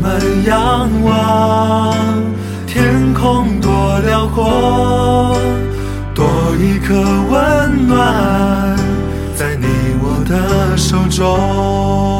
们仰望天空多辽阔，多一颗温暖在你我的手中。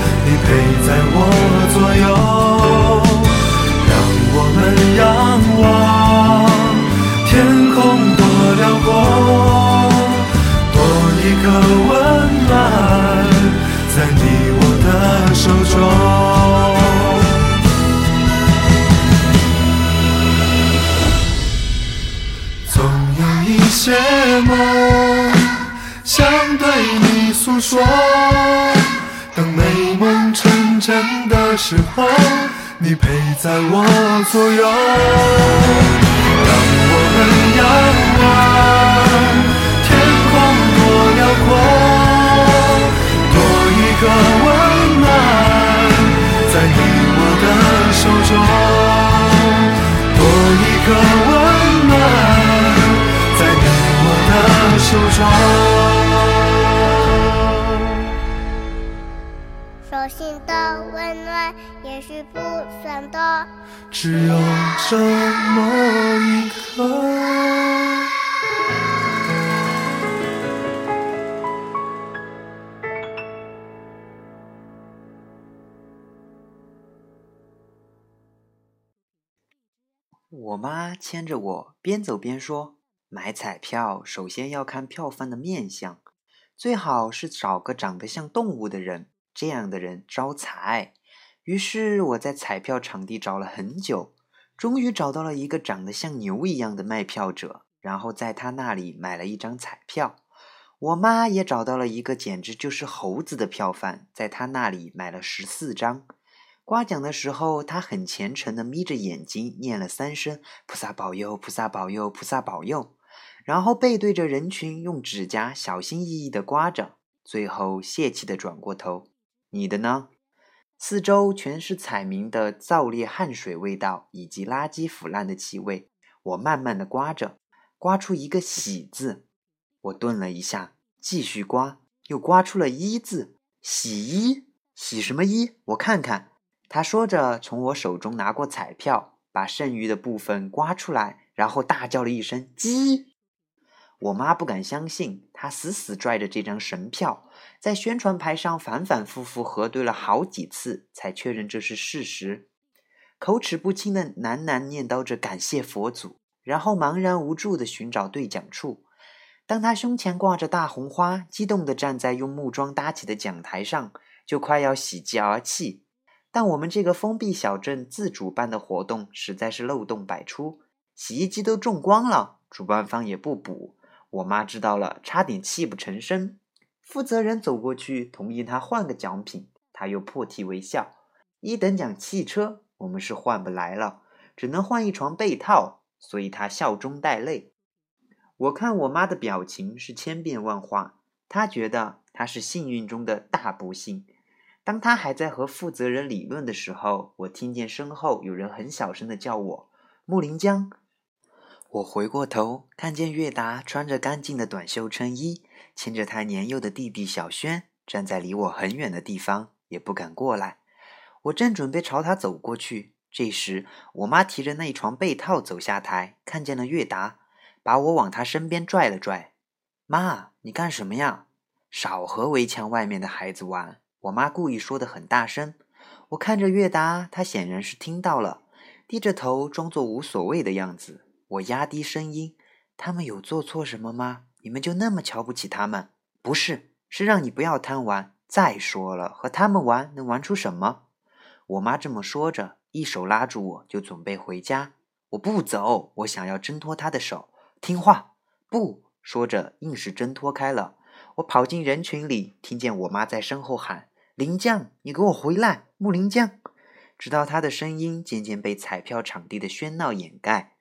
我妈牵着我边走边说：“买彩票首先要看票贩的面相，最好是找个长得像动物的人，这样的人招财。”于是我在彩票场地找了很久，终于找到了一个长得像牛一样的卖票者，然后在他那里买了一张彩票。我妈也找到了一个简直就是猴子的票贩，在他那里买了十四张。刮奖的时候，他很虔诚地眯着眼睛念了三声“菩萨保佑，菩萨保佑，菩萨保佑”，然后背对着人群，用指甲小心翼翼地刮着，最后泄气地转过头：“你的呢？”四周全是彩民的燥烈汗水味道以及垃圾腐烂的气味。我慢慢的刮着，刮出一个喜字。我顿了一下，继续刮，又刮出了一字。洗衣？洗什么衣？我看看。他说着，从我手中拿过彩票，把剩余的部分刮出来，然后大叫了一声“鸡”。我妈不敢相信，她死死拽着这张神票，在宣传牌上反反复复核对了好几次，才确认这是事实。口齿不清的喃喃念叨着感谢佛祖，然后茫然无助地寻找兑奖处。当他胸前挂着大红花，激动地站在用木桩搭起的讲台上，就快要喜极而泣。但我们这个封闭小镇自主办的活动实在是漏洞百出，洗衣机都种光了，主办方也不补。我妈知道了，差点泣不成声。负责人走过去，同意他换个奖品，他又破涕为笑。一等奖汽车。我们是换不来了，只能换一床被套，所以他笑中带泪。我看我妈的表情是千变万化，她觉得她是幸运中的大不幸。当他还在和负责人理论的时候，我听见身后有人很小声的叫我“木林江”。我回过头，看见月达穿着干净的短袖衬衣，牵着他年幼的弟弟小轩，站在离我很远的地方，也不敢过来。我正准备朝他走过去，这时我妈提着那一床被套走下台，看见了月达，把我往他身边拽了拽。妈，你干什么呀？少和围墙外面的孩子玩。我妈故意说的很大声。我看着月达，他显然是听到了，低着头装作无所谓的样子。我压低声音：“他们有做错什么吗？你们就那么瞧不起他们？不是，是让你不要贪玩。再说了，和他们玩能玩出什么？”我妈这么说着，一手拉住我，就准备回家。我不走，我想要挣脱她的手。听话，不说着，硬是挣脱开了。我跑进人群里，听见我妈在身后喊：“林酱，你给我回来！”木林酱，直到他的声音渐渐被彩票场地的喧闹掩盖。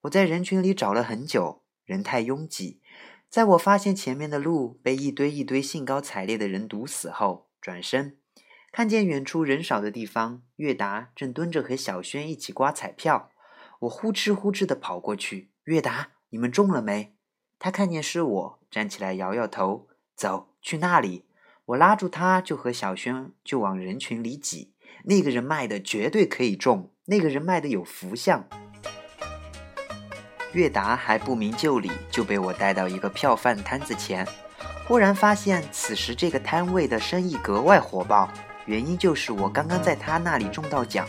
我在人群里找了很久，人太拥挤。在我发现前面的路被一堆一堆兴高采烈的人堵死后，转身。看见远处人少的地方，月达正蹲着和小轩一起刮彩票。我呼哧呼哧地跑过去。月达，你们中了没？他看见是我，站起来摇摇头，走去那里。我拉住他，就和小轩就往人群里挤。那个人卖的绝对可以中，那个人卖的有福相。月达还不明就里，就被我带到一个票贩摊子前。忽然发现，此时这个摊位的生意格外火爆。原因就是我刚刚在他那里中到奖，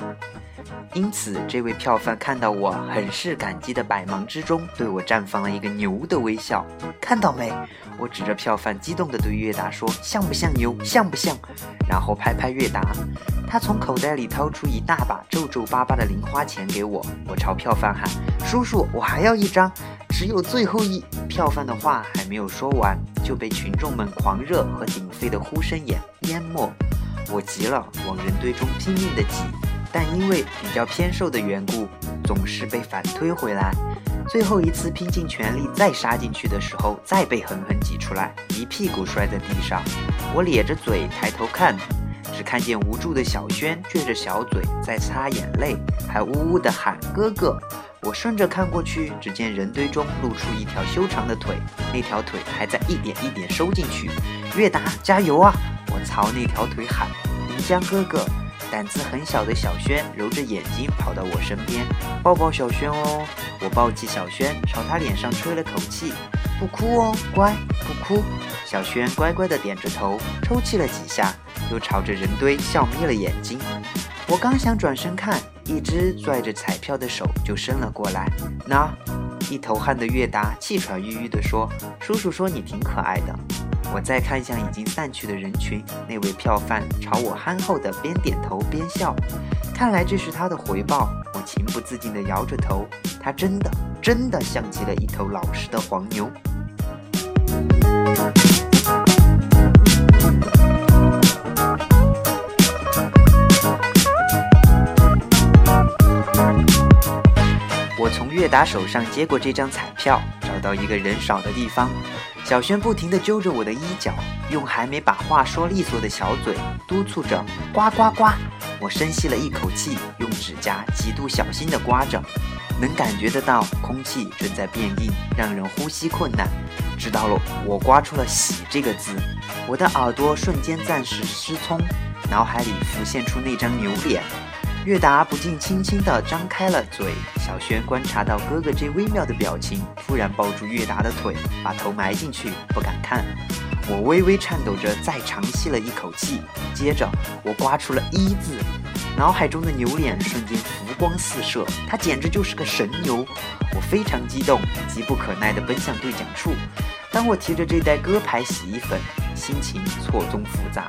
因此这位票贩看到我，很是感激的百忙之中对我绽放了一个牛的微笑。看到没？我指着票贩，激动地对月达说：“像不像牛？像不像？”然后拍拍月达，他从口袋里掏出一大把皱皱巴巴的零花钱给我。我朝票贩喊：“叔叔，我还要一张，只有最后一。”票贩的话还没有说完，就被群众们狂热和鼎沸的呼声掩淹没。我急了，往人堆中拼命的挤，但因为比较偏瘦的缘故，总是被反推回来。最后一次拼尽全力再杀进去的时候，再被狠狠挤出来，一屁股摔在地上。我咧着嘴抬头看，只看见无助的小轩撅着小嘴在擦眼泪，还呜呜地喊哥哥。我顺着看过去，只见人堆中露出一条修长的腿，那条腿还在一点一点收进去。月达，加油啊！我朝那条腿喊：“林江哥哥！”胆子很小的小轩揉着眼睛跑到我身边，抱抱小轩哦。我抱起小轩，朝他脸上吹了口气：“不哭哦，乖，不哭。”小轩乖乖地点着头，抽泣了几下，又朝着人堆笑眯了眼睛。我刚想转身看，一只拽着彩票的手就伸了过来。那一头汗的月达气喘吁吁地说：“叔叔说你挺可爱的。”我再看向已经散去的人群，那位票贩朝我憨厚的边点头边笑，看来这是他的回报。我情不自禁地摇着头，他真的真的像极了一头老实的黄牛。我从月达手上接过这张彩票，找到一个人少的地方。小轩不停地揪着我的衣角，用还没把话说利索的小嘴督促着：“刮刮刮！”我深吸了一口气，用指甲极度小心地刮着，能感觉得到空气正在变硬，让人呼吸困难。知道了，我刮出了“喜”这个字，我的耳朵瞬间暂时失聪，脑海里浮现出那张牛脸。月达不禁轻轻地张开了嘴。小轩观察到哥哥这微妙的表情，突然抱住月达的腿，把头埋进去，不敢看。我微微颤抖着，再长吸了一口气，接着我刮出了一字，脑海中的牛脸瞬间浮光四射，他简直就是个神牛！我非常激动，急不可耐地奔向对讲处。当我提着这袋歌牌洗衣粉，心情错综复杂。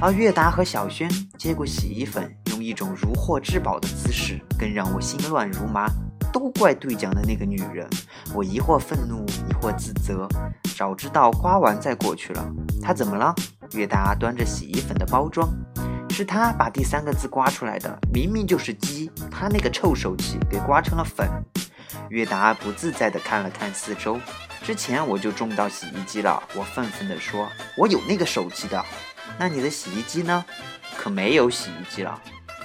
而月达和小轩接过洗衣粉，用一种如获至宝的姿势，更让我心乱如麻。都怪兑奖的那个女人，我疑惑愤怒，疑惑自责。早知道刮完再过去了。她怎么了？月达端着洗衣粉的包装，是他把第三个字刮出来的，明明就是鸡，他那个臭手气给刮成了粉。月达不自在地看了看四周，之前我就中到洗衣机了。我愤愤地说：“我有那个手气的。”那你的洗衣机呢？可没有洗衣机了。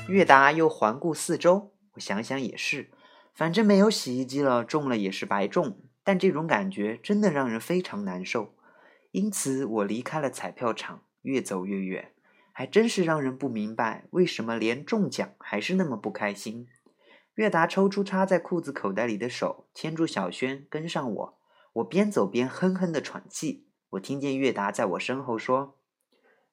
月达又环顾四周，我想想也是。反正没有洗衣机了，中了也是白中。但这种感觉真的让人非常难受，因此我离开了彩票场，越走越远。还真是让人不明白，为什么连中奖还是那么不开心。月达抽出插在裤子口袋里的手，牵住小轩跟上我。我边走边哼哼的喘气。我听见月达在我身后说：“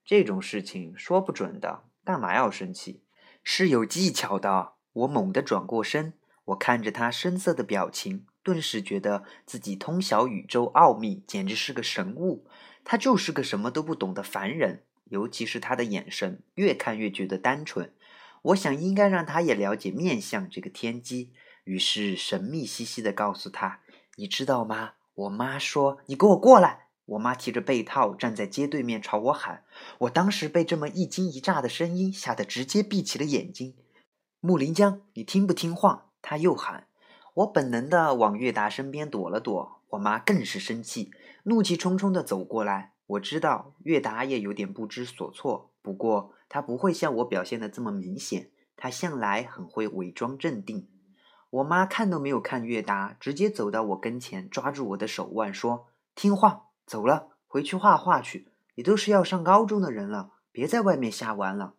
这种事情说不准的，干嘛要生气？是有技巧的。”我猛地转过身。我看着他深色的表情，顿时觉得自己通晓宇宙奥秘，简直是个神物。他就是个什么都不懂的凡人，尤其是他的眼神，越看越觉得单纯。我想应该让他也了解面相这个天机，于是神秘兮兮地告诉他：“你知道吗？我妈说你给我过来。”我妈提着被套站在街对面朝我喊。我当时被这么一惊一乍的声音吓得直接闭起了眼睛。木林江，你听不听话？他又喊，我本能的往月达身边躲了躲。我妈更是生气，怒气冲冲的走过来。我知道月达也有点不知所措，不过他不会像我表现的这么明显。他向来很会伪装镇定。我妈看都没有看月达，直接走到我跟前，抓住我的手腕说：“听话，走了，回去画画去。你都是要上高中的人了，别在外面瞎玩了。”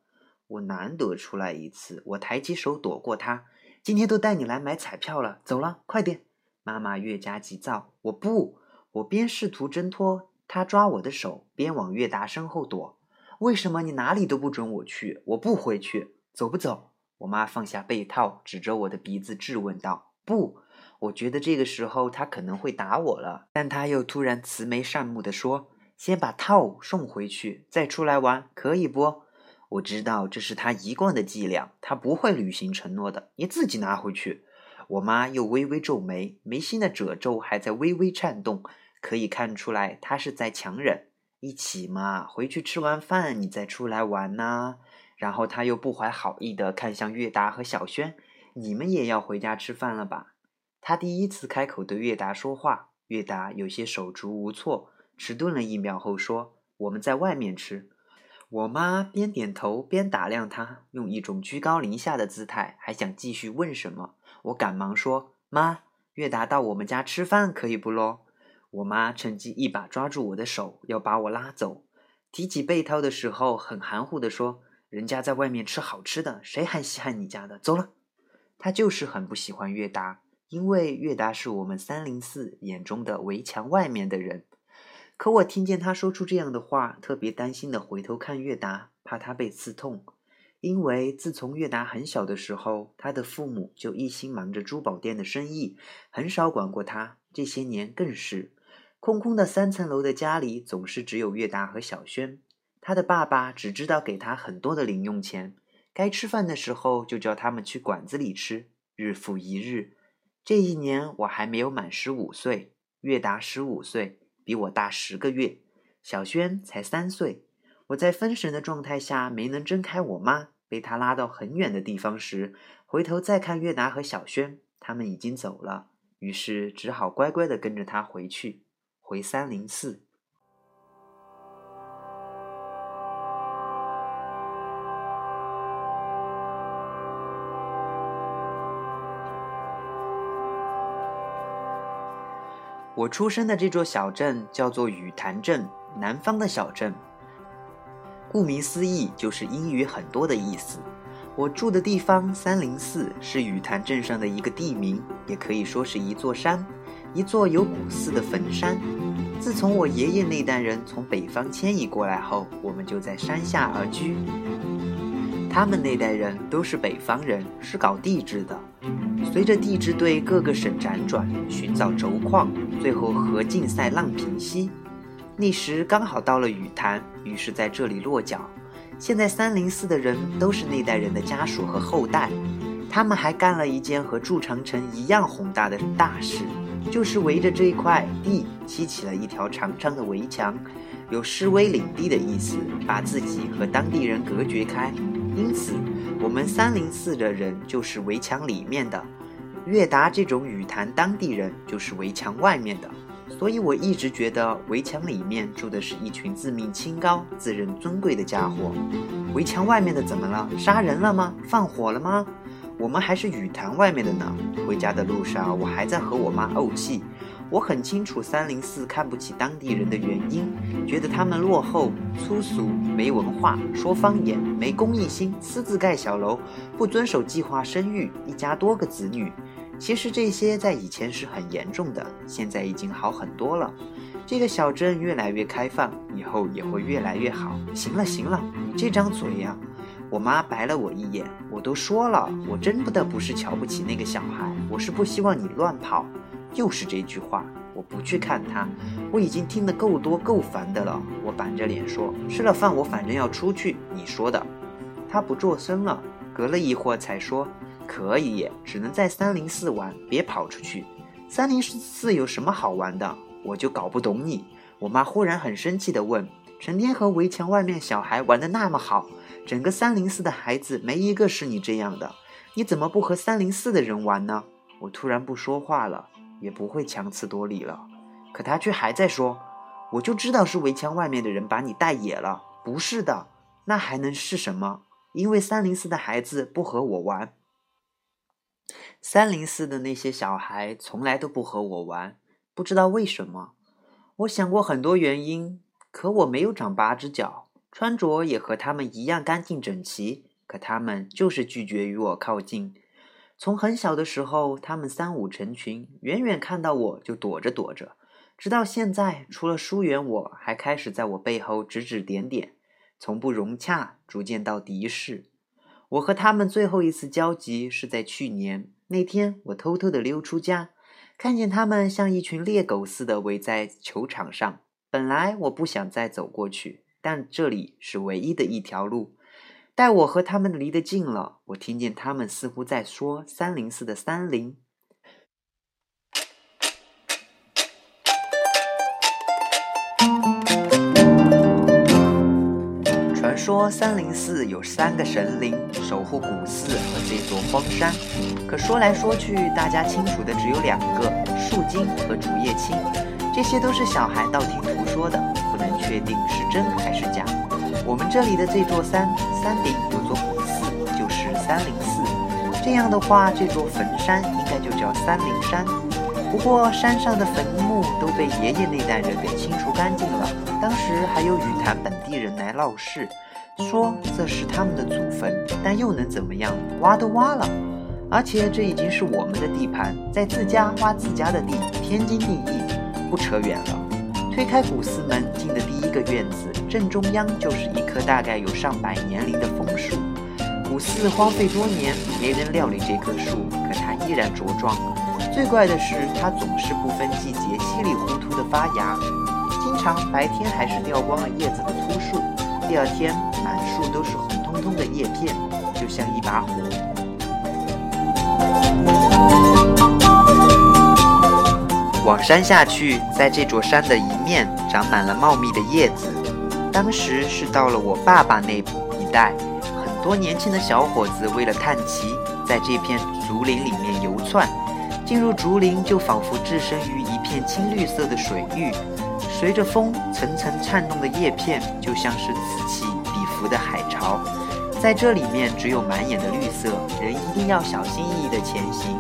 我难得出来一次，我抬起手躲过他。今天都带你来买彩票了，走了，快点！妈妈越加急躁。我不，我边试图挣脱他抓我的手，边往月达身后躲。为什么你哪里都不准我去？我不回去，走不走？我妈放下被套，指着我的鼻子质问道：“不。”我觉得这个时候他可能会打我了，但他又突然慈眉善目的说：“先把套送回去，再出来玩，可以不？”我知道这是他一贯的伎俩，他不会履行承诺的。你自己拿回去。我妈又微微皱眉，眉心的褶皱还在微微颤动，可以看出来她是在强忍。一起嘛，回去吃完饭你再出来玩呐。然后他又不怀好意的看向月达和小轩：“你们也要回家吃饭了吧？”他第一次开口对月达说话，月达有些手足无措，迟钝了一秒后说：“我们在外面吃。”我妈边点头边打量他，用一种居高临下的姿态，还想继续问什么。我赶忙说：“妈，月达到我们家吃饭可以不咯？”我妈趁机一把抓住我的手，要把我拉走。提起被套的时候，很含糊地说：“人家在外面吃好吃的，谁还稀罕你家的？走了。”她就是很不喜欢月达，因为月达是我们三零四眼中的围墙外面的人。可我听见他说出这样的话，特别担心的回头看月达，怕他被刺痛。因为自从月达很小的时候，他的父母就一心忙着珠宝店的生意，很少管过他。这些年更是，空空的三层楼的家里总是只有月达和小轩。他的爸爸只知道给他很多的零用钱，该吃饭的时候就叫他们去馆子里吃，日复一日。这一年我还没有满十五岁，月达十五岁。比我大十个月，小轩才三岁。我在分神的状态下没能睁开我妈，被她拉到很远的地方时，回头再看月达和小轩，他们已经走了，于是只好乖乖的跟着他回去，回三零四。我出生的这座小镇叫做雨潭镇，南方的小镇。顾名思义，就是阴雨很多的意思。我住的地方三零四是雨潭镇上的一个地名，也可以说是一座山，一座有古寺的坟山。自从我爷爷那代人从北方迁移过来后，我们就在山下而居。他们那代人都是北方人，是搞地质的。随着地质队各个省辗转寻找轴矿，最后和竞赛浪平息。那时刚好到了雨潭，于是在这里落脚。现在三零四的人都是那代人的家属和后代，他们还干了一件和筑长城一样宏大的大事，就是围着这一块地砌起了一条长长的围墙，有示威领地的意思，把自己和当地人隔绝开。因此，我们三零四的人就是围墙里面的，岳达这种雨坛当地人就是围墙外面的。所以我一直觉得围墙里面住的是一群自命清高、自认尊贵的家伙。围墙外面的怎么了？杀人了吗？放火了吗？我们还是雨坛外面的呢。回家的路上，我还在和我妈怄气。我很清楚三零四看不起当地人的原因，觉得他们落后、粗俗、没文化、说方言、没公益心、私自盖小楼、不遵守计划生育、一家多个子女。其实这些在以前是很严重的，现在已经好很多了。这个小镇越来越开放，以后也会越来越好。行了行了，你这张嘴呀！我妈白了我一眼。我都说了，我真不的不是瞧不起那个小孩，我是不希望你乱跑。又是这句话，我不去看他，我已经听得够多够烦的了。我板着脸说：“吃了饭，我反正要出去。”你说的。他不作声了，隔了一会儿才说：“可以，只能在三零四玩，别跑出去。三零四有什么好玩的？我就搞不懂你。”我妈忽然很生气地问：“成天和围墙外面小孩玩的那么好，整个三零四的孩子没一个是你这样的，你怎么不和三零四的人玩呢？”我突然不说话了。也不会强词夺理了，可他却还在说：“我就知道是围墙外面的人把你带野了。”不是的，那还能是什么？因为三零四的孩子不和我玩。三零四的那些小孩从来都不和我玩，不知道为什么。我想过很多原因，可我没有长八只脚，穿着也和他们一样干净整齐，可他们就是拒绝与我靠近。从很小的时候，他们三五成群，远远看到我就躲着躲着，直到现在，除了疏远我，还开始在我背后指指点点，从不融洽，逐渐到敌视。我和他们最后一次交集是在去年那天，我偷偷的溜出家，看见他们像一群猎狗似的围在球场上。本来我不想再走过去，但这里是唯一的一条路。待我和他们离得近了，我听见他们似乎在说三零四的三零。传说三零四有三个神灵守护古寺和这座荒山，可说来说去，大家清楚的只有两个：树精和竹叶青。这些都是小孩道听途说的，不能确定是真还是假。我们这里的这座山，山顶有座古寺，就是三零寺。这样的话，这座坟山应该就叫三灵山。不过山上的坟墓都被爷爷那代人给清除干净了。当时还有雨潭本地人来闹事，说这是他们的祖坟，但又能怎么样？挖都挖了，而且这已经是我们的地盘，在自家挖自家的地，天经地义，不扯远了。推开古寺门，个院子，正中央就是一棵大概有上百年龄的枫树。古寺荒废多年，没人料理这棵树，可它依然茁壮。最怪的是，它总是不分季节，稀里糊涂的发芽。经常白天还是掉光了叶子的秃树，第二天满树都是红彤彤的叶片，就像一把火。往山下去，在这座山的一面长满了茂密的叶子。当时是到了我爸爸那一代，很多年轻的小伙子为了探奇，在这片竹林里面游窜。进入竹林，就仿佛置身于一片青绿色的水域，随着风层层颤动的叶片，就像是此起彼伏的海潮。在这里面，只有满眼的绿色，人一定要小心翼翼地前行。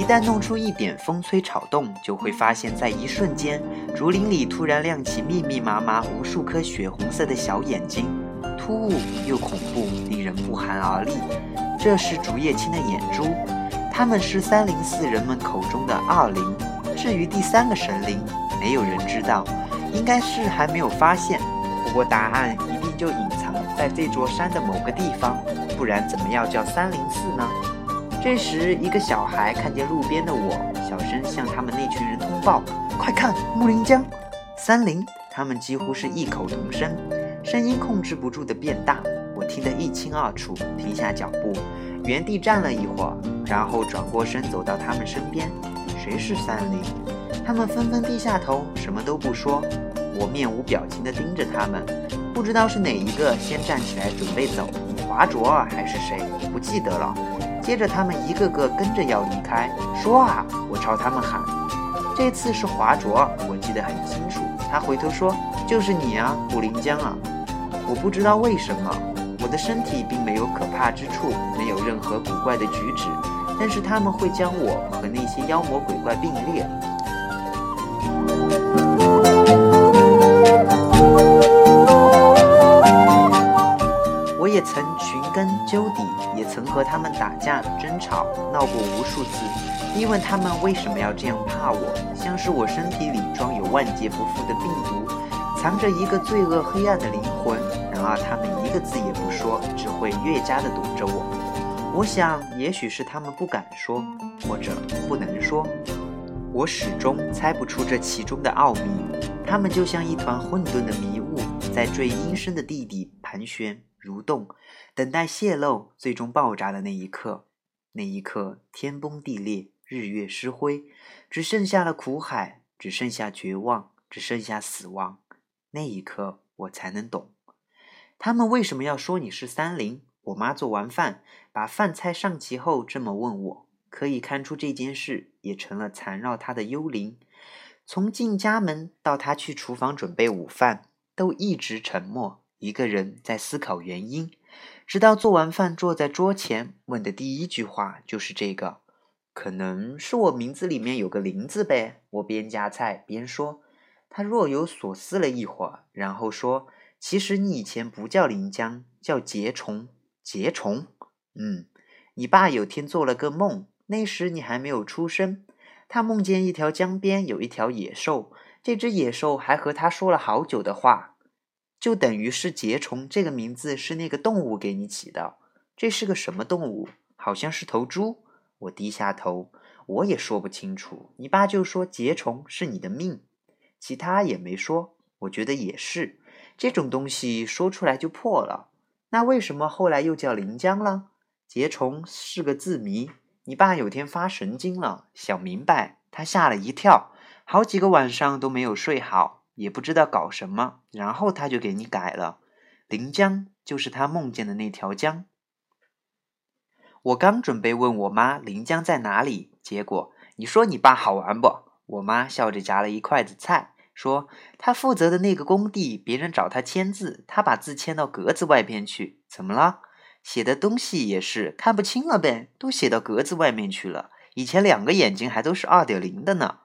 一旦弄出一点风吹草动，就会发现，在一瞬间，竹林里突然亮起密密麻麻无数颗血红色的小眼睛，突兀又恐怖，令人不寒而栗。这是竹叶青的眼珠，它们是三零四人们口中的二灵。至于第三个神灵，没有人知道，应该是还没有发现。不过答案一定就隐藏在这座山的某个地方，不然怎么要叫三零四呢？这时，一个小孩看见路边的我，小声向他们那群人通报：“快看，木林江，三林！”他们几乎是异口同声，声音控制不住的变大，我听得一清二楚。停下脚步，原地站了一会儿，然后转过身走到他们身边。谁是三林？他们纷纷低下头，什么都不说。我面无表情地盯着他们，不知道是哪一个先站起来准备走，华卓还是谁？不记得了。接着他们一个个跟着要离开。说啊！我朝他们喊。这次是华卓，我记得很清楚。他回头说：“就是你啊，古灵江啊！”我不知道为什么，我的身体并没有可怕之处，没有任何古怪的举止。但是他们会将我和那些妖魔鬼怪并列。我也曾寻根究底，也曾和他们打架争吵，闹过无数次，逼问他们为什么要这样怕我，像是我身体里装有万劫不复的病毒，藏着一个罪恶黑暗的灵魂。然而他们一个字也不说，只会越加的躲着我。我想，也许是他们不敢说，或者不能说。我始终猜不出这其中的奥秘。他们就像一团混沌的迷雾，在最阴深的地底盘旋蠕动，等待泄露，最终爆炸的那一刻。那一刻，天崩地裂，日月失辉，只剩下了苦海，只剩下绝望，只剩下死亡。那一刻，我才能懂，他们为什么要说你是三零。我妈做完饭，把饭菜上齐后，这么问我。可以看出，这件事也成了缠绕她的幽灵。从进家门到她去厨房准备午饭，都一直沉默，一个人在思考原因。直到做完饭，坐在桌前，问的第一句话就是这个：“可能是我名字里面有个林字呗。”我边夹菜边说。他若有所思了一会儿，然后说：“其实你以前不叫林江，叫结虫。”结虫，嗯，你爸有天做了个梦，那时你还没有出生。他梦见一条江边有一条野兽，这只野兽还和他说了好久的话，就等于是结虫这个名字是那个动物给你起的。这是个什么动物？好像是头猪。我低下头，我也说不清楚。你爸就说结虫是你的命，其他也没说。我觉得也是，这种东西说出来就破了。那为什么后来又叫临江了？结虫是个字谜。你爸有天发神经了，想明白，他吓了一跳，好几个晚上都没有睡好，也不知道搞什么，然后他就给你改了。临江就是他梦见的那条江。我刚准备问我妈临江在哪里，结果你说你爸好玩不？我妈笑着夹了一筷子菜。说他负责的那个工地，别人找他签字，他把字签到格子外边去。怎么了？写的东西也是看不清了呗，都写到格子外面去了。以前两个眼睛还都是二点零的呢。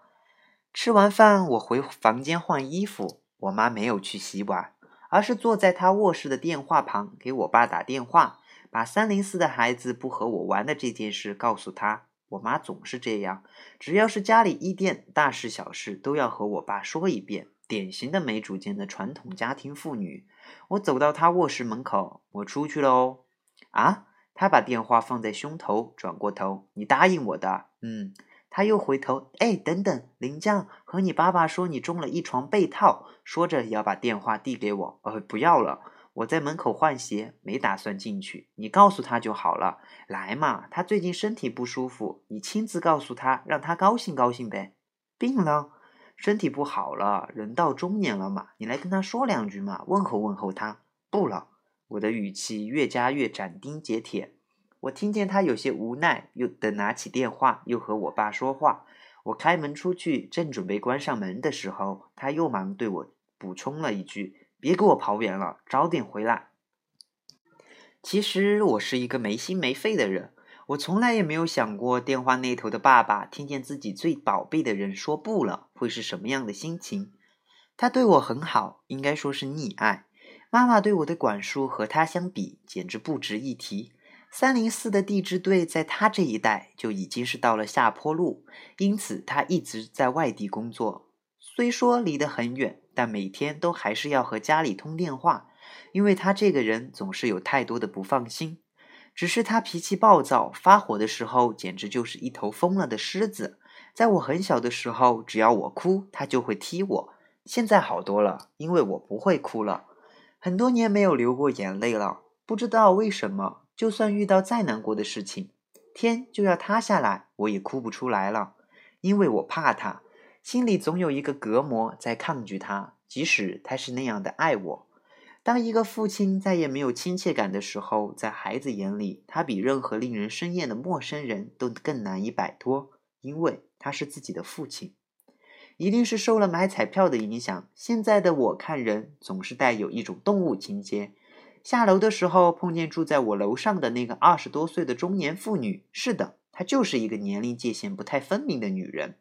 吃完饭，我回房间换衣服。我妈没有去洗碗，而是坐在她卧室的电话旁给我爸打电话，把三零四的孩子不和我玩的这件事告诉他。我妈总是这样，只要是家里一件大事小事，都要和我爸说一遍，典型的没主见的传统家庭妇女。我走到她卧室门口，我出去了哦。啊？她把电话放在胸头，转过头，你答应我的。嗯。他又回头，哎，等等，林江和你爸爸说你中了一床被套，说着要把电话递给我。呃，不要了。我在门口换鞋，没打算进去。你告诉他就好了。来嘛，他最近身体不舒服，你亲自告诉他，让他高兴高兴呗。病了，身体不好了，人到中年了嘛，你来跟他说两句嘛，问候问候他。不了，我的语气越加越斩钉截铁。我听见他有些无奈，又的拿起电话，又和我爸说话。我开门出去，正准备关上门的时候，他又忙对我补充了一句。别给我跑远了，早点回来。其实我是一个没心没肺的人，我从来也没有想过电话那头的爸爸听见自己最宝贝的人说不了会是什么样的心情。他对我很好，应该说是溺爱。妈妈对我的管束和他相比简直不值一提。三零四的地质队在他这一代就已经是到了下坡路，因此他一直在外地工作。虽说离得很远，但每天都还是要和家里通电话，因为他这个人总是有太多的不放心。只是他脾气暴躁，发火的时候简直就是一头疯了的狮子。在我很小的时候，只要我哭，他就会踢我。现在好多了，因为我不会哭了，很多年没有流过眼泪了。不知道为什么，就算遇到再难过的事情，天就要塌下来，我也哭不出来了，因为我怕他，心里总有一个隔膜在抗拒他，即使他是那样的爱我。当一个父亲再也没有亲切感的时候，在孩子眼里，他比任何令人生厌的陌生人都更难以摆脱，因为他是自己的父亲。一定是受了买彩票的影响，现在的我看人总是带有一种动物情节。下楼的时候碰见住在我楼上的那个二十多岁的中年妇女，是的，她就是一个年龄界限不太分明的女人。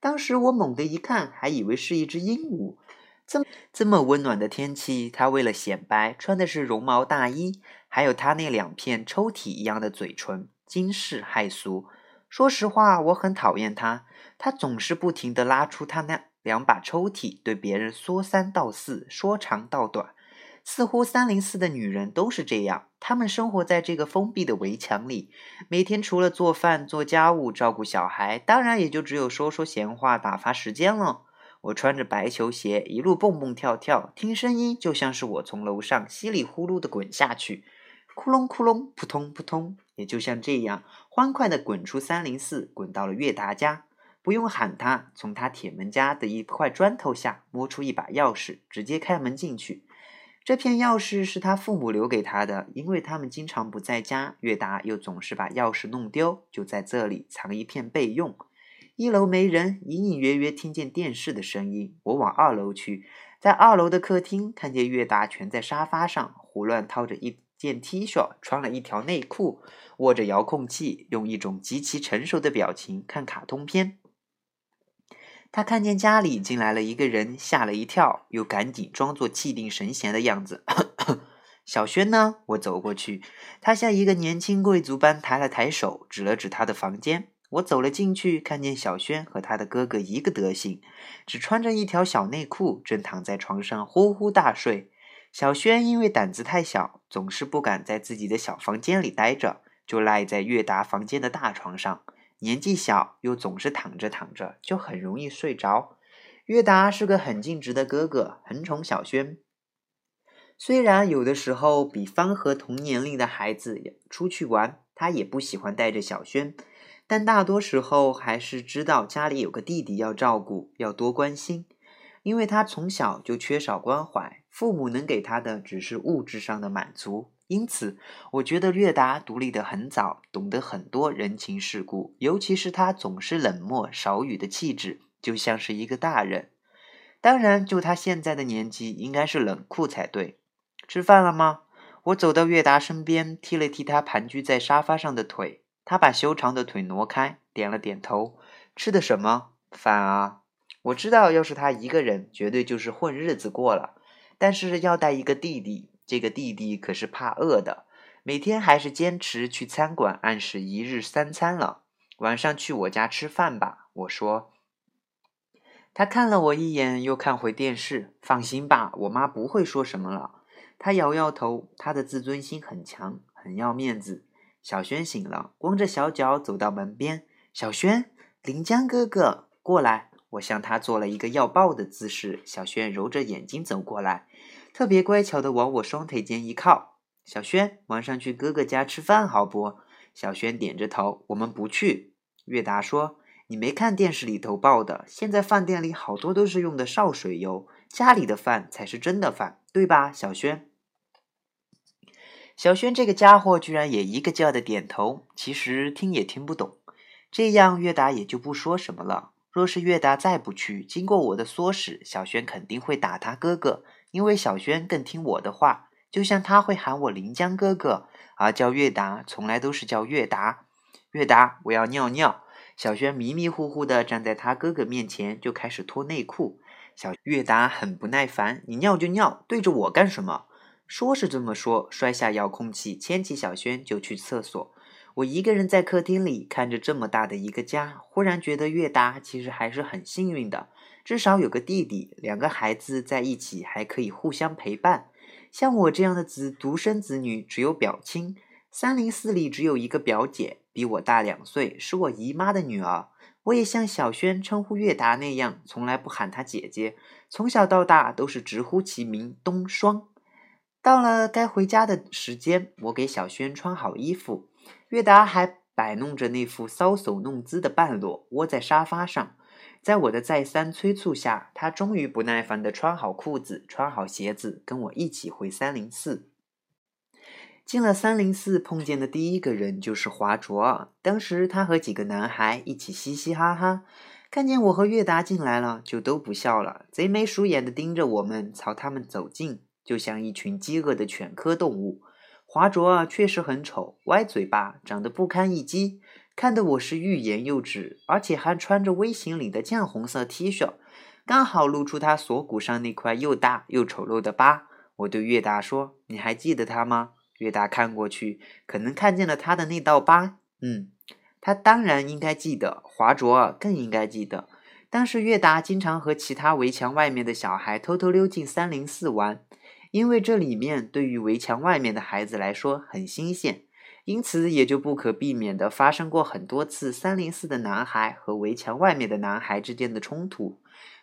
当时我猛地一看，还以为是一只鹦鹉。这么这么温暖的天气，她为了显白，穿的是绒毛大衣，还有她那两片抽屉一样的嘴唇，惊世骇俗。说实话，我很讨厌她，她总是不停地拉出她那两把抽屉，对别人说三道四，说长道短。似乎三零四的女人都是这样，她们生活在这个封闭的围墙里，每天除了做饭、做家务、照顾小孩，当然也就只有说说闲话，打发时间了。我穿着白球鞋，一路蹦蹦跳跳，听声音就像是我从楼上稀里呼噜的滚下去，窟窿窟窿，扑通扑通，也就像这样欢快的滚出三零四，滚到了月达家。不用喊他，从他铁门家的一块砖头下摸出一把钥匙，直接开门进去。这片钥匙是他父母留给他的，因为他们经常不在家，月达又总是把钥匙弄丢，就在这里藏一片备用。一楼没人，隐隐约约听见电视的声音。我往二楼去，在二楼的客厅看见月达蜷在沙发上，胡乱掏着一件 T 恤，穿了一条内裤，握着遥控器，用一种极其成熟的表情看卡通片。他看见家里进来了一个人，吓了一跳，又赶紧装作气定神闲的样子。小轩呢？我走过去，他像一个年轻贵族般抬了抬手，指了指他的房间。我走了进去，看见小轩和他的哥哥一个德行，只穿着一条小内裤，正躺在床上呼呼大睡。小轩因为胆子太小，总是不敢在自己的小房间里待着，就赖在月达房间的大床上。年纪小，又总是躺着躺着，就很容易睡着。月达是个很尽职的哥哥，很宠小轩。虽然有的时候比方和同年龄的孩子出去玩，他也不喜欢带着小轩。但大多时候还是知道家里有个弟弟要照顾，要多关心，因为他从小就缺少关怀，父母能给他的只是物质上的满足。因此，我觉得略达独立的很早，懂得很多人情世故，尤其是他总是冷漠少语的气质，就像是一个大人。当然，就他现在的年纪，应该是冷酷才对。吃饭了吗？我走到月达身边，踢了踢他盘踞在沙发上的腿。他把修长的腿挪开，点了点头。吃的什么饭啊？我知道，要是他一个人，绝对就是混日子过了。但是要带一个弟弟，这个弟弟可是怕饿的，每天还是坚持去餐馆按时一日三餐了。晚上去我家吃饭吧，我说。他看了我一眼，又看回电视。放心吧，我妈不会说什么了。他摇摇头，他的自尊心很强，很要面子。小轩醒了，光着小脚走到门边。小轩，临江哥哥，过来！我向他做了一个要抱的姿势。小轩揉着眼睛走过来，特别乖巧的往我双腿间一靠。小轩，晚上去哥哥家吃饭好不？小轩点着头。我们不去。月达说：“你没看电视里头报的，现在饭店里好多都是用的潲水油，家里的饭才是真的饭，对吧？”小轩。小轩这个家伙居然也一个劲儿的点头，其实听也听不懂。这样月达也就不说什么了。若是月达再不去，经过我的唆使，小轩肯定会打他哥哥，因为小轩更听我的话。就像他会喊我临江哥哥，而叫月达从来都是叫月达。月达，我要尿尿。小轩迷迷糊糊的站在他哥哥面前，就开始脱内裤。小月达很不耐烦，你尿就尿，对着我干什么？说是这么说，摔下遥控器，牵起小轩就去厕所。我一个人在客厅里看着这么大的一个家，忽然觉得月达其实还是很幸运的，至少有个弟弟，两个孩子在一起还可以互相陪伴。像我这样的子独生子女，只有表亲。三零四里只有一个表姐，比我大两岁，是我姨妈的女儿。我也像小轩称呼月达那样，从来不喊她姐姐，从小到大都是直呼其名冬霜。到了该回家的时间，我给小轩穿好衣服，月达还摆弄着那副搔首弄姿的半裸，窝在沙发上。在我的再三催促下，他终于不耐烦地穿好裤子，穿好鞋子，跟我一起回三零四。进了三零四，碰见的第一个人就是华卓。当时他和几个男孩一起嘻嘻哈哈，看见我和月达进来了，就都不笑了，贼眉鼠眼地盯着我们，朝他们走近。就像一群饥饿的犬科动物，华卓啊确实很丑，歪嘴巴，长得不堪一击，看得我是欲言又止，而且还穿着微型领的绛红色 T 恤，刚好露出他锁骨上那块又大又丑陋的疤。我对月达说：“你还记得他吗？”月达看过去，可能看见了他的那道疤。嗯，他当然应该记得，华卓更应该记得。当时月达经常和其他围墙外面的小孩偷偷溜进三零四玩。因为这里面对于围墙外面的孩子来说很新鲜，因此也就不可避免地发生过很多次三零四的男孩和围墙外面的男孩之间的冲突。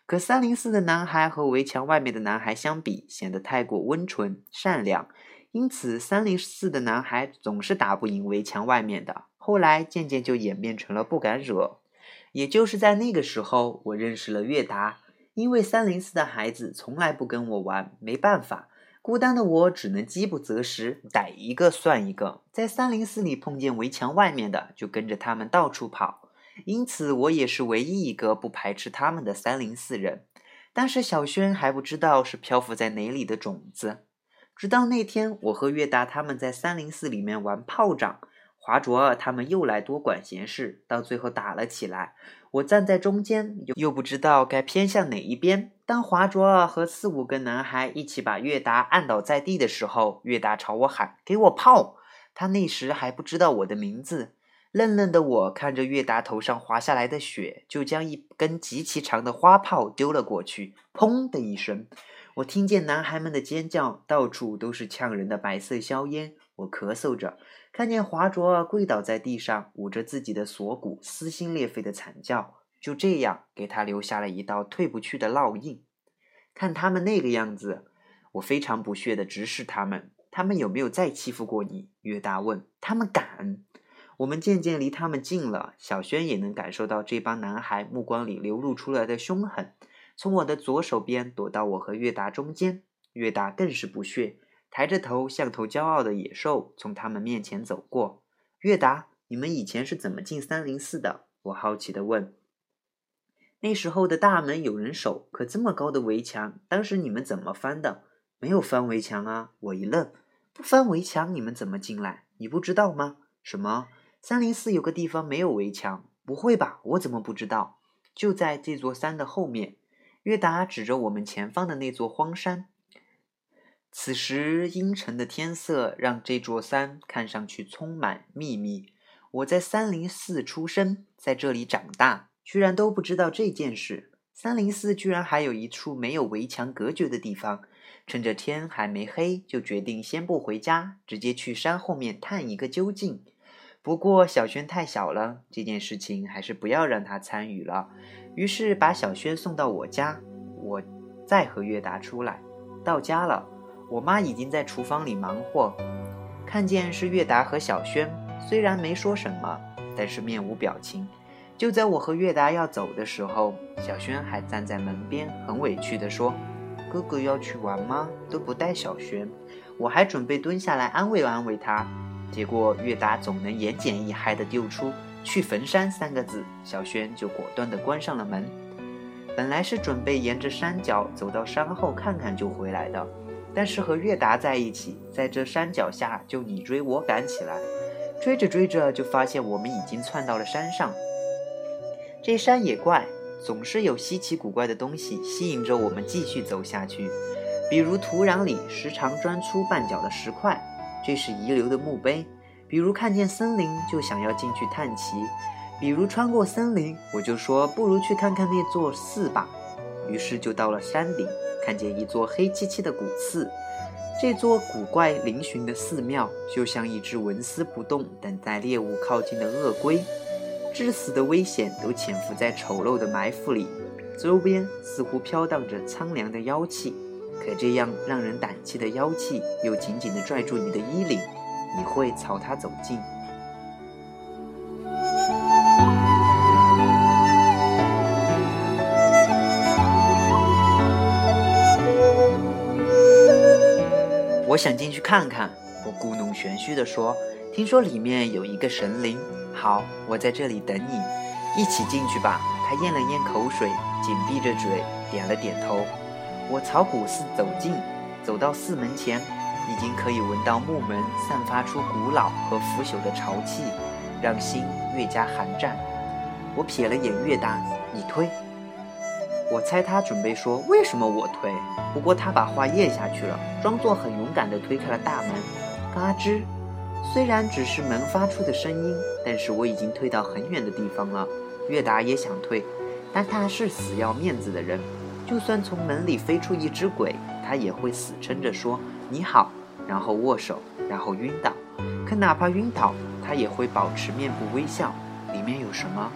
可三零四的男孩和围墙外面的男孩相比，显得太过温纯善良，因此三零四的男孩总是打不赢围墙外面的。后来渐渐就演变成了不敢惹。也就是在那个时候，我认识了月达，因为三零四的孩子从来不跟我玩，没办法。孤单的我只能饥不择食，逮一个算一个。在三零四里碰见围墙外面的，就跟着他们到处跑。因此，我也是唯一一个不排斥他们的三零四人。但是小轩还不知道是漂浮在哪里的种子。直到那天，我和月达他们在三零四里面玩炮仗，华卓他们又来多管闲事，到最后打了起来。我站在中间，又不知道该偏向哪一边。当华卓尔和四五个男孩一起把月达按倒在地的时候，月达朝我喊：“给我炮！”他那时还不知道我的名字。愣愣的我看着月达头上滑下来的雪，就将一根极其长的花炮丢了过去。砰的一声，我听见男孩们的尖叫，到处都是呛人的白色硝烟。我咳嗽着。看见华卓尔跪倒在地上，捂着自己的锁骨，撕心裂肺的惨叫，就这样给他留下了一道褪不去的烙印。看他们那个样子，我非常不屑地直视他们。他们有没有再欺负过你？约达问。他们敢。我们渐渐离他们近了，小轩也能感受到这帮男孩目光里流露出来的凶狠，从我的左手边躲到我和月达中间。月达更是不屑。抬着头，像头骄傲的野兽，从他们面前走过。月达，你们以前是怎么进三零四的？我好奇地问。那时候的大门有人守，可这么高的围墙，当时你们怎么翻的？没有翻围墙啊！我一愣，不翻围墙，你们怎么进来？你不知道吗？什么？三零四有个地方没有围墙？不会吧？我怎么不知道？就在这座山的后面。月达指着我们前方的那座荒山。此时阴沉的天色让这座山看上去充满秘密。我在三零四出生，在这里长大，居然都不知道这件事。三零四居然还有一处没有围墙隔绝的地方。趁着天还没黑，就决定先不回家，直接去山后面探一个究竟。不过小轩太小了，这件事情还是不要让他参与了。于是把小轩送到我家，我再和月达出来。到家了。我妈已经在厨房里忙活，看见是月达和小轩，虽然没说什么，但是面无表情。就在我和月达要走的时候，小轩还站在门边，很委屈地说：“哥哥要去玩吗？都不带小轩。”我还准备蹲下来安慰安慰他，结果月达总能言简意赅地丢出“去坟山”三个字，小轩就果断地关上了门。本来是准备沿着山脚走到山后看看就回来的。但是和月达在一起，在这山脚下就你追我赶起来，追着追着就发现我们已经窜到了山上。这山也怪，总是有稀奇古怪的东西吸引着我们继续走下去。比如土壤里时常钻出半角的石块，这是遗留的墓碑；比如看见森林就想要进去探奇；比如穿过森林，我就说不如去看看那座寺吧。于是就到了山顶，看见一座黑漆漆的古寺。这座古怪嶙峋的寺庙，就像一只纹丝不动、等待猎物靠近的鳄龟。致死的危险都潜伏在丑陋的埋伏里，周边似乎飘荡着苍凉的妖气。可这样让人胆怯的妖气，又紧紧地拽住你的衣领，你会朝它走近。我想进去看看，我故弄玄虚地说：“听说里面有一个神灵。”好，我在这里等你，一起进去吧。他咽了咽口水，紧闭着嘴，点了点头。我朝古寺走近，走到寺门前，已经可以闻到木门散发出古老和腐朽的潮气，让心越加寒战。我瞥了眼月大，你推。我猜他准备说为什么我推，不过他把话咽下去了，装作很勇敢地推开了大门。嘎吱，虽然只是门发出的声音，但是我已经退到很远的地方了。月达也想退，但他是死要面子的人，就算从门里飞出一只鬼，他也会死撑着说你好，然后握手，然后晕倒。可哪怕晕倒，他也会保持面部微笑。里面有什么？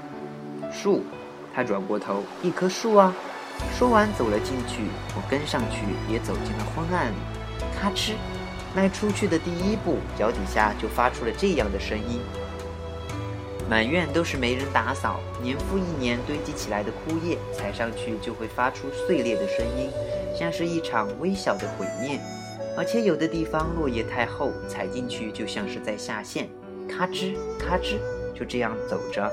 树。他转过头，一棵树啊！说完走了进去，我跟上去，也走进了昏暗里。咔哧，迈出去的第一步，脚底下就发出了这样的声音。满院都是没人打扫，年复一年堆积起来的枯叶，踩上去就会发出碎裂的声音，像是一场微小的毁灭。而且有的地方落叶太厚，踩进去就像是在下陷。咔吱咔吱，就这样走着。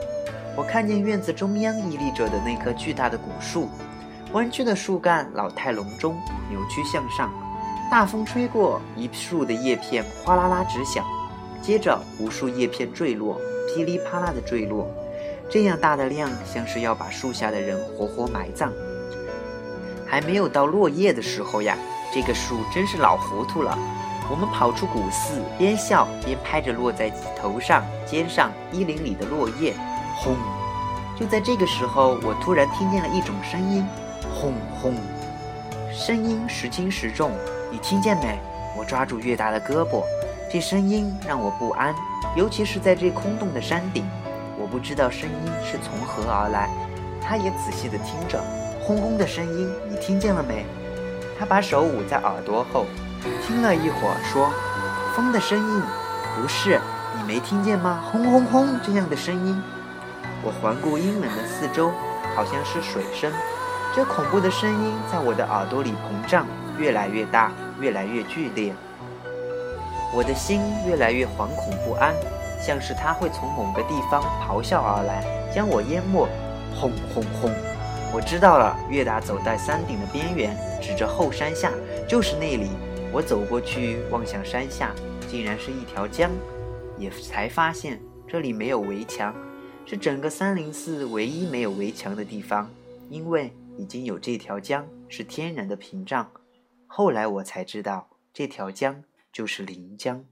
我看见院子中央屹立着的那棵巨大的古树，弯曲的树干老态龙钟，扭曲向上。大风吹过，一树的叶片哗啦啦直响，接着无数叶片坠落，噼里啪啦的坠落。这样大的量，像是要把树下的人活活埋葬。还没有到落叶的时候呀，这个树真是老糊涂了。我们跑出古寺，边笑边拍着落在头上、肩上、衣领里的落叶。轰！就在这个时候，我突然听见了一种声音，轰轰，声音时轻时重。你听见没？我抓住月达的胳膊，这声音让我不安，尤其是在这空洞的山顶。我不知道声音是从何而来。他也仔细地听着，轰轰的声音，你听见了没？他把手捂在耳朵后，听了一会儿，说：“风的声音，不是，你没听见吗？轰轰轰这样的声音。”我环顾阴冷的四周，好像是水声。这恐怖的声音在我的耳朵里膨胀，越来越大，越来越剧烈。我的心越来越惶恐不安，像是它会从某个地方咆哮而来，将我淹没。轰轰轰！我知道了。月达走在山顶的边缘，指着后山下，就是那里。我走过去，望向山下，竟然是一条江，也才发现这里没有围墙。是整个三林寺唯一没有围墙的地方，因为已经有这条江是天然的屏障。后来我才知道，这条江就是临江。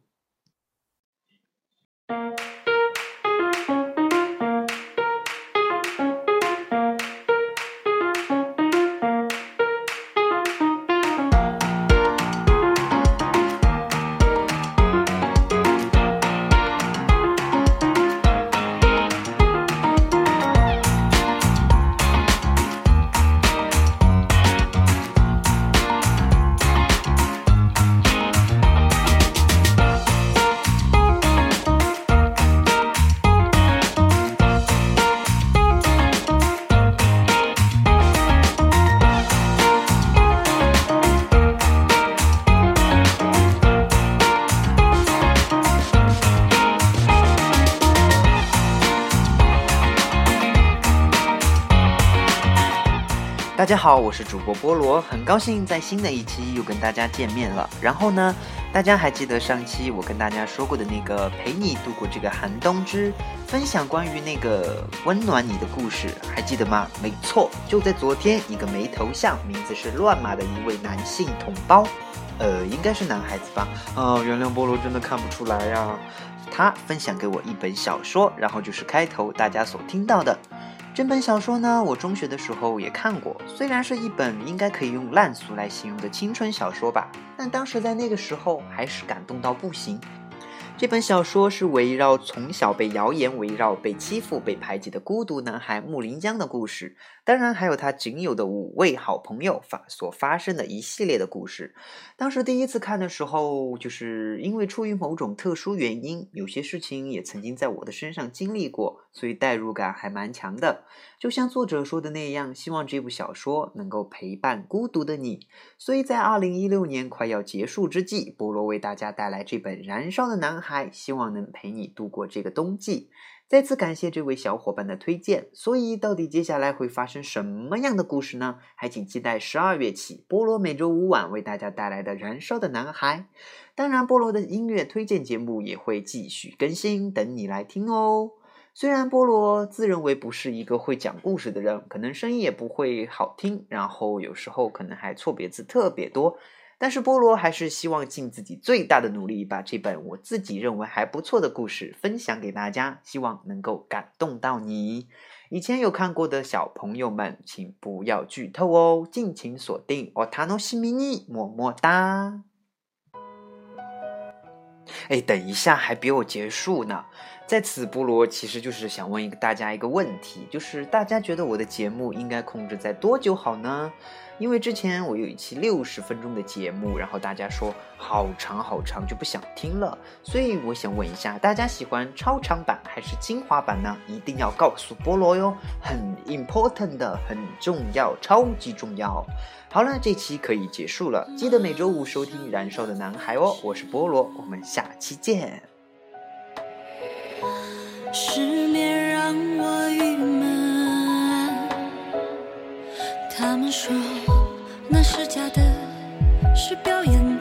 大家好，我是主播菠萝，很高兴在新的一期又跟大家见面了。然后呢，大家还记得上期我跟大家说过的那个陪你度过这个寒冬之分享关于那个温暖你的故事，还记得吗？没错，就在昨天，一个没头像、名字是乱码的一位男性同胞，呃，应该是男孩子吧？啊，原谅菠萝真的看不出来呀。他分享给我一本小说，然后就是开头大家所听到的。这本小说呢，我中学的时候也看过，虽然是一本应该可以用烂俗来形容的青春小说吧，但当时在那个时候还是感动到不行。这本小说是围绕从小被谣言围绕、被欺负、被排挤的孤独男孩木林江的故事，当然还有他仅有的五位好朋友发所发生的一系列的故事。当时第一次看的时候，就是因为出于某种特殊原因，有些事情也曾经在我的身上经历过，所以代入感还蛮强的。就像作者说的那样，希望这部小说能够陪伴孤独的你。所以在二零一六年快要结束之际，菠萝为大家带来这本《燃烧的男孩》，希望能陪你度过这个冬季。再次感谢这位小伙伴的推荐。所以，到底接下来会发生什么样的故事呢？还请期待十二月起，菠萝每周五晚为大家带来的《燃烧的男孩》。当然，菠萝的音乐推荐节目也会继续更新，等你来听哦。虽然菠萝自认为不是一个会讲故事的人，可能声音也不会好听，然后有时候可能还错别字特别多，但是菠萝还是希望尽自己最大的努力，把这本我自己认为还不错的故事分享给大家，希望能够感动到你。以前有看过的小朋友们，请不要剧透哦，敬请锁定。我塔诺西米尼，么么哒。哎，等一下，还比我结束呢。在此，菠萝其实就是想问一个大家一个问题，就是大家觉得我的节目应该控制在多久好呢？因为之前我有一期六十分钟的节目，然后大家说好长好长就不想听了，所以我想问一下，大家喜欢超长版还是精华版呢？一定要告诉菠萝哟，很 important 的，很重要，超级重要。好了，这期可以结束了，记得每周五收听《燃烧的男孩》哦，我是菠萝，我们下期见。失眠让我郁闷，他们说那是假的，是表演。